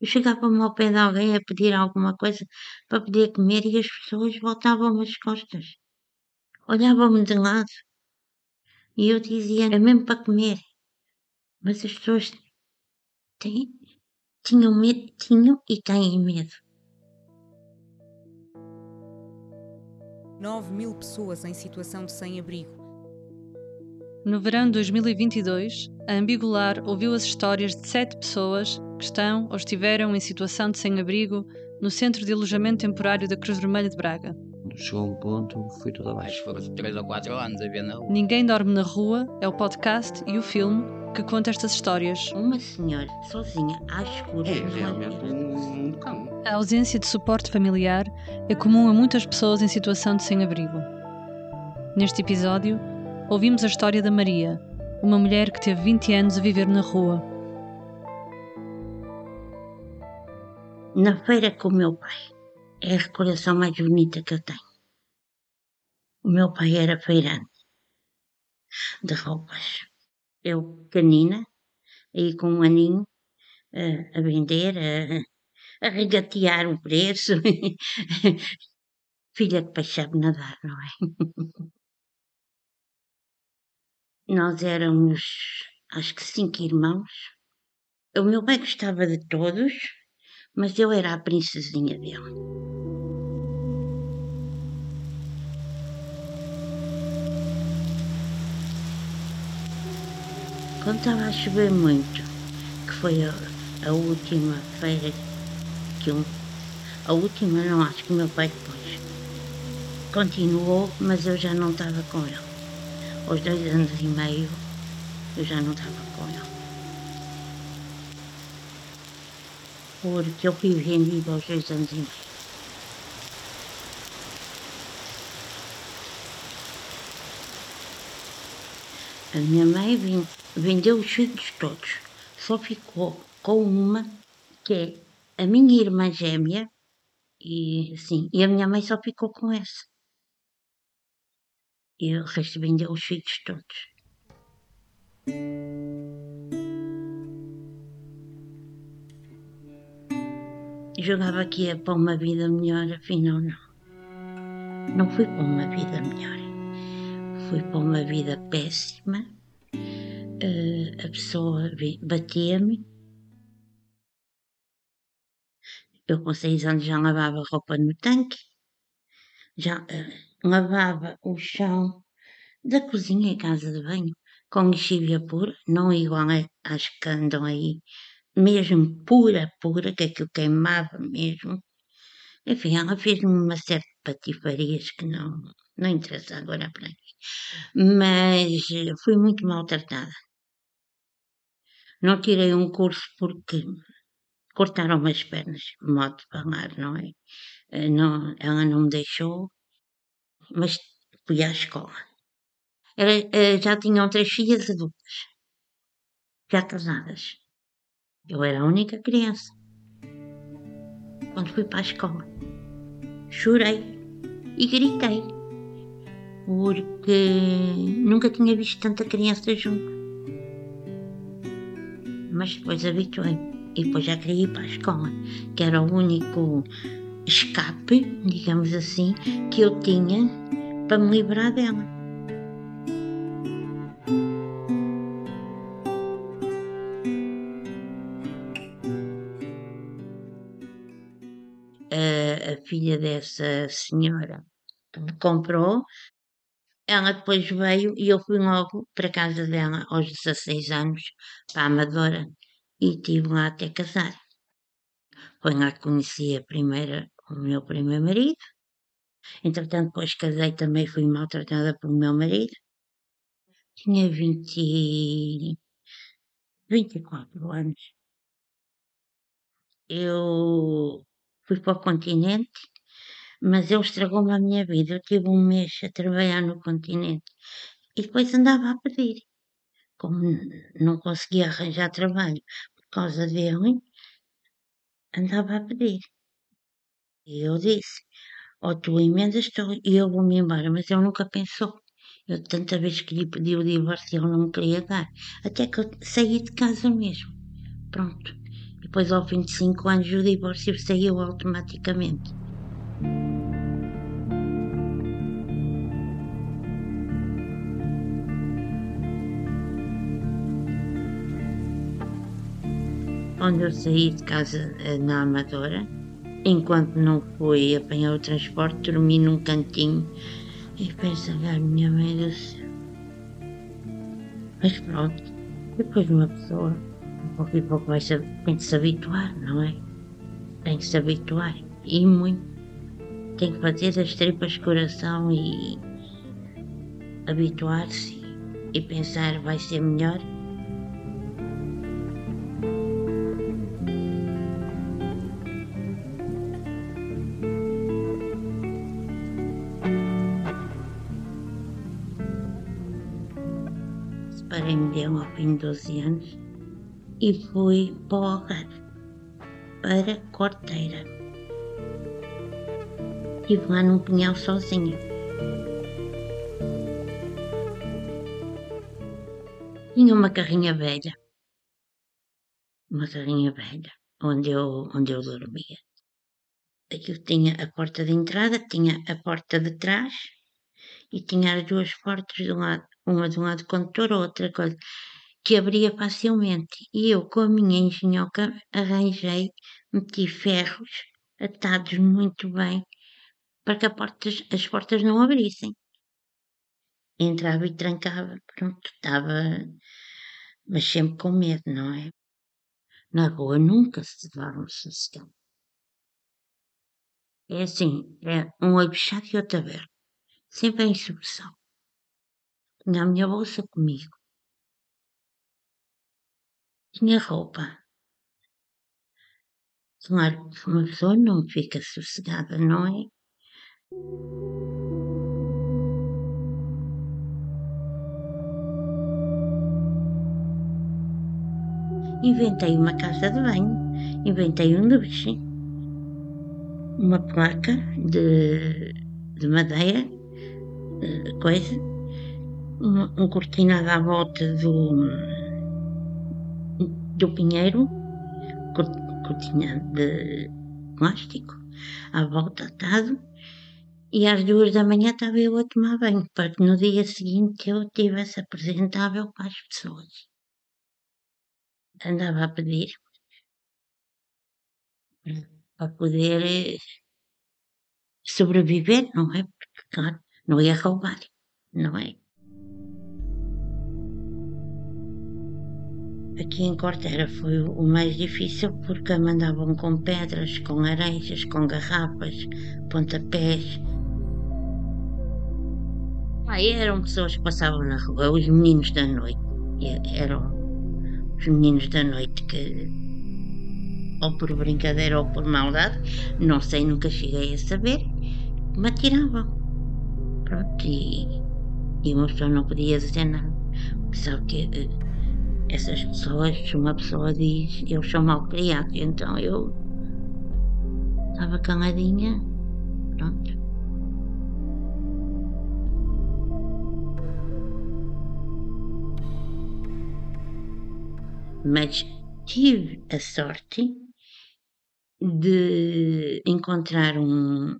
Eu chegava-me ao pé de alguém a pedir alguma coisa para poder comer e as pessoas voltavam-me as costas. Olhavam-me de lado. E eu dizia, é mesmo para comer. Mas as pessoas têm, tinham medo, tinham e têm medo. 9 mil pessoas em situação de sem-abrigo. No verão de 2022, a Ambigular ouviu as histórias de sete pessoas que estão ou estiveram em situação de sem-abrigo no Centro de Alojamento Temporário da Cruz Vermelha de Braga. Chegou um ponto, fui tudo abaixo. foram 3 ou 4 anos a ver na rua. Ninguém Dorme na Rua é o podcast e o filme que conta estas histórias. Uma senhora sozinha, às escuras, É numa realmente um, um cão. A ausência de suporte familiar é comum a muitas pessoas em situação de sem-abrigo. Neste episódio, ouvimos a história da Maria, uma mulher que teve 20 anos a viver na rua. Na feira com o meu pai. É a recordação mais bonita que eu tenho. O meu pai era feirante de roupas. Eu, pequenina, aí com um aninho, eh, a vender, a, a regatear o preço. Filha que sabe nadar, não é? Nós éramos, acho que cinco irmãos. O meu pai gostava de todos, mas eu era a princesinha dele. Quando estava a chover muito, que foi a, a última feira que eu. A última não, acho que o meu pai depois. Continuou, mas eu já não estava com ele. Aos dois anos e meio eu já não estava com ele. Porque eu fui vendido aos dois anos e meio. A minha mãe vendeu os filhos todos. Só ficou com uma, que é a minha irmã gêmea, e, sim, e a minha mãe só ficou com essa. E o resto vendeu os filhos todos. Jogava que ia para uma vida melhor, afinal não. Não fui para uma vida melhor. Fui para uma vida péssima. Eh, a pessoa batia-me. Eu com seis anos já lavava roupa no tanque. Já eh, lavava o chão da cozinha e casa de banho com lexívia pura, não igual às que andam aí, mesmo pura, pura, que aquilo queimava mesmo. Enfim, ela fez-me uma série de patifarias que não, não interessa agora para mim. Mas fui muito maltratada. Não tirei um curso porque cortaram-me as pernas, modo de falar, não é? Eh, Não, ela não me deixou, mas fui à escola. Era- eh, já tinham três filhas adultas, já casadas. Eu era a única criança. Quando fui para a escola, chorei e gritei, porque nunca tinha visto tanta criança junto. Mas depois habituei-me e depois já queria ir para a escola, que era o único escape, digamos assim, que eu tinha para me livrar dela. a, a filha dessa senhora me comprou, ela depois veio e eu fui logo para a casa dela aos 16 anos, para a Amadora, e estive lá até casar. Foi lá que conheci a primeira, o meu primeiro marido. Entretanto, depois casei também, fui maltratada pelo meu marido. Tinha 20, e- 24 anos. Eu fui para o continente, mas ele estragou-me a minha vida. Eu tive um mês a trabalhar no continente e depois andava a pedir. Como não conseguia arranjar trabalho por causa dele, andava a pedir. E eu disse: ou tu emendas e eu vou-me embora. Mas ele nunca pensou. Eu tanta vez que lhe pedi o divórcio ele não me queria dar. Até que eu saí de casa mesmo. Pronto. Depois, ao fim de cinco anos, o divórcio saiu automaticamente. Quando eu saí de casa eh, na Amadora, enquanto não fui apanhar o transporte, dormi num cantinho e pensava, a minha mãe do céu. Mas pronto, depois uma pessoa, um pouco e pouco vai se, tem que se habituar, não é? Tem que se habituar. E muito. Tem que fazer das tripas coração e habituar-se e pensar vai ser melhor. Dele ao fim de 12 anos e fui para o Algarve, para Corteira. Estive lá num pinhal sozinha. Tinha uma carrinha velha, uma carrinha velha, onde eu, onde eu dormia. Aquilo tinha a porta de entrada, tinha a porta de trás e tinha as duas portas de um lado, uma de um lado condutor, outra coisa, que abria facilmente. E eu, com a minha engenhoca, arranjei, meti ferros atados muito bem para que portas, as portas não abrissem. Entrava e trancava, pronto, estava, mas sempre com medo, não é? Na rua nunca se dorme sossegado. É assim, é um fechado e outro aberto. Sempre em execução. Tinha a minha bolsa comigo. Tinha roupa. Claro que uma pessoa não fica sossegada, não é? Inventei uma casa de banho, inventei um duche, uma placa de, de madeira, eh, coisa, um, cortinado à volta do, do pinheiro, cortina de plástico, à volta atado, e às duas da manhã estava eu a tomar banho, para que no dia seguinte eu estivesse apresentável para as pessoas. Andava a pedir para poder eh, sobreviver, não é? Porque, claro, não ia roubar, não é? Aqui em Corteira foi o mais difícil porque mandavam com pedras, com arejas, com garrafas, pontapés. Aí eram pessoas que passavam na rua, os meninos da noite. Eram os meninos da noite que, ou por brincadeira ou por maldade, não sei, nunca cheguei a saber, me atiravam. Pronto, e, e uma pessoa não podia dizer nada. Sabe que eh, essas pessoas, uma pessoa diz, eu sou mal criado, então eu estava caladinha, pronto. Mas tive a sorte de encontrar um,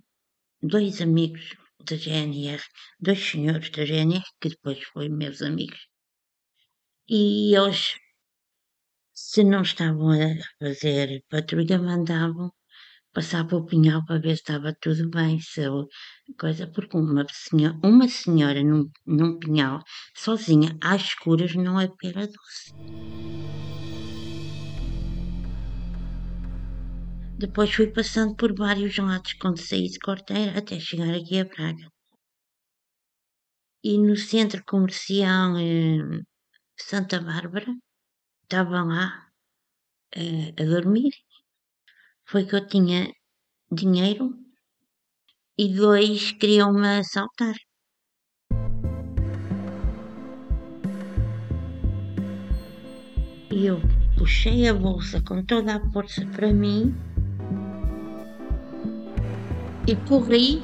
dois amigos da GNR, dois senhores da GNR, que depois foram meus amigos, e eles, se não estavam a fazer patrulha, mandavam passar para o pinhal para ver se estava tudo bem, se coisa, porque uma senhora, uma senhora num, num pinhal, sozinha, às escuras, não é pera doce. Depois fui passando por vários lados quando saí de Corteira até chegar aqui a Praga. E no centro comercial eh, Santa Bárbara, estava lá eh, a dormir. Foi que eu tinha dinheiro e dois queriam-me assaltar. E eu puxei a bolsa com toda a força para mim e corri.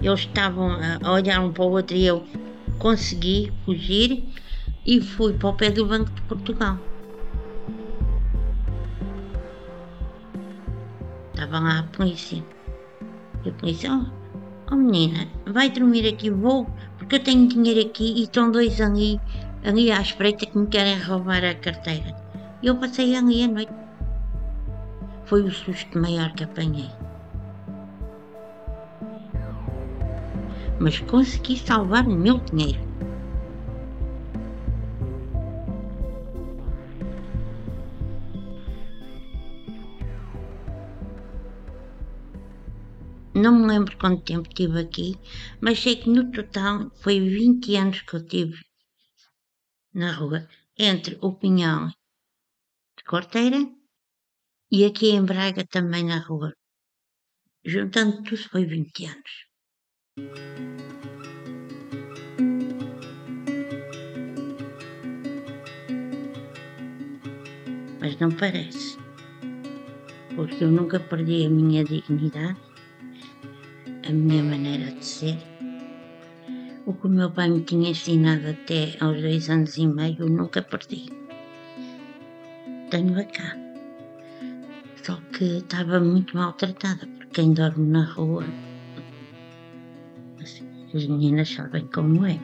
Eles estavam a olhar um para o outro e eu consegui fugir e fui para o pé do Banco de Portugal. Estava lá a polícia. E a polícia, oh, oh menina, vai dormir aqui, vou, porque eu tenho dinheiro aqui e estão dois ali, ali à espreita que me querem roubar a carteira. E eu passei ali a noite. Foi o susto maior que apanhei. Mas consegui salvar o meu dinheiro. Não me lembro quanto tempo tive aqui, mas sei que no total foi 20 anos que eu tive na rua, entre o Pinhão de Corteira e aqui em Braga também na rua. Juntando tudo foi 20 anos. Mas não parece, porque eu nunca perdi a minha dignidade a minha maneira de ser. O que o meu pai me tinha ensinado até aos dois anos e meio, eu nunca perdi. Tenho-a cá. Só que estava muito maltratada, porque quem dorme na rua. As meninas sabem como é.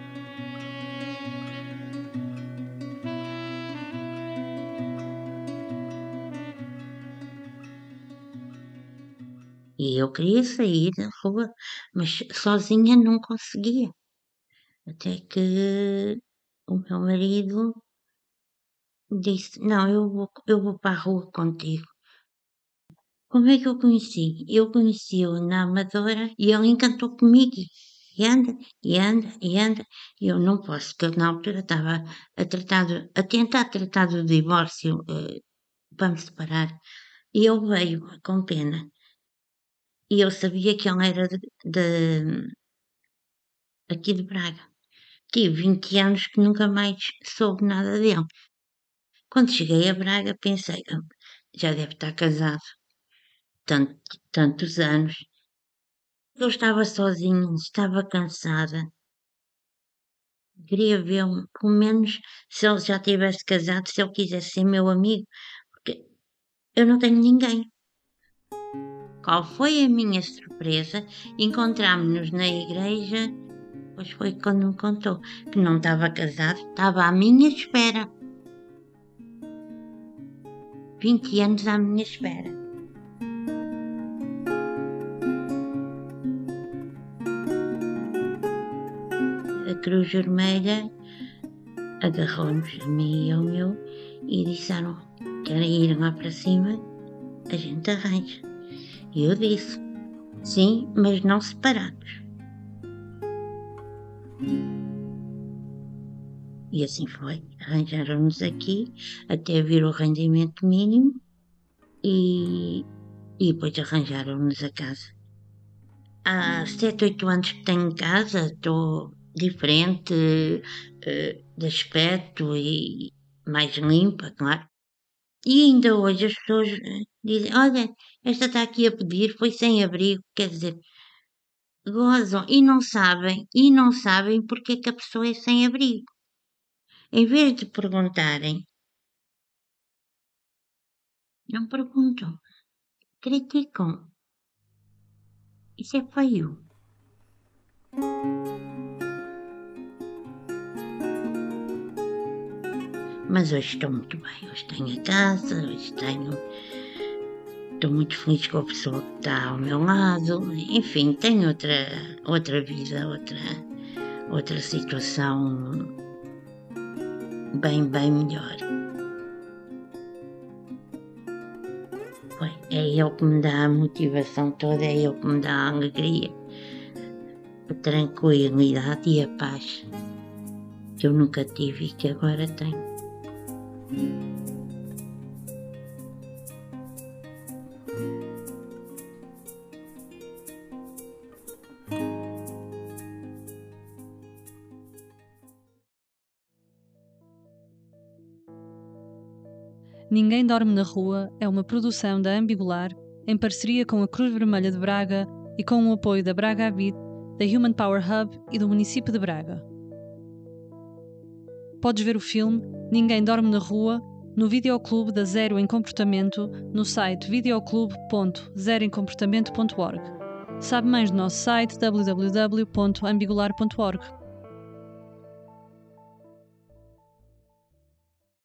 E eu queria sair da rua, mas sozinha não conseguia. Até que o meu marido disse: Não, eu vou, eu vou para a rua contigo. Como é que eu conheci? Eu conheci-o na Amadora e ele encantou comigo. E anda, e anda, e anda. E eu não posso, porque eu, na altura estava a, tratar a tentar tratar do divórcio uh, para me separar. E ele veio com pena e eu sabia que ele era de, de aqui de Braga. Tive 20 anos que nunca mais soube nada dele. Quando cheguei a Braga pensei, oh, já deve estar casado. Tanto, tantos anos. Eu estava sozinha, estava cansada. Queria vê-lo, pelo menos se ele já tivesse casado, se ele quisesse ser meu amigo, porque eu não tenho ninguém. Qual foi a minha surpresa? Encontrámos-nos na igreja, pois foi quando me contou que não estava casado, estava à minha espera. 20 anos à minha espera. A Cruz Vermelha agarrou-nos a mim e ao meu e disseram: querem ir lá para cima? A gente arranja. E eu disse: Sim, mas não separados. E assim foi. Arranjaram-nos aqui até vir o rendimento mínimo e, e depois arranjaram-nos a casa. Há sete, oito anos que tenho casa, estou diferente uh, de aspecto e mais limpa, claro. E ainda hoje as pessoas eh, dizem: Olha, esta está aqui a pedir, foi sem abrigo, quer dizer, gozam e não sabem, e não sabem porque é que a pessoa é sem abrigo. Em vez de perguntarem, não perguntam, criticam. Isso é feio. Mas hoje estou muito bem, hoje tenho a casa, hoje tenho estou muito feliz com a pessoa que está ao meu lado, enfim, tenho outra, outra vida, outra, outra situação bem, bem melhor. É ele que me dá a motivação toda, é ele que me dá a alegria, a tranquilidade e a paz que eu nunca tive e que agora tenho. Ninguém Dorme na Rua é uma produção da Ambigular em parceria com a Cruz Vermelha de Braga e com o apoio da Braga Habit, da Human Power Hub e do município de Braga. Podes ver o filme Ninguém Dorme na Rua no Videoclube da Zero em Comportamento no site videoclube.zeroemcomportamento.org. Sabe mais no nosso site www.ambigular.org.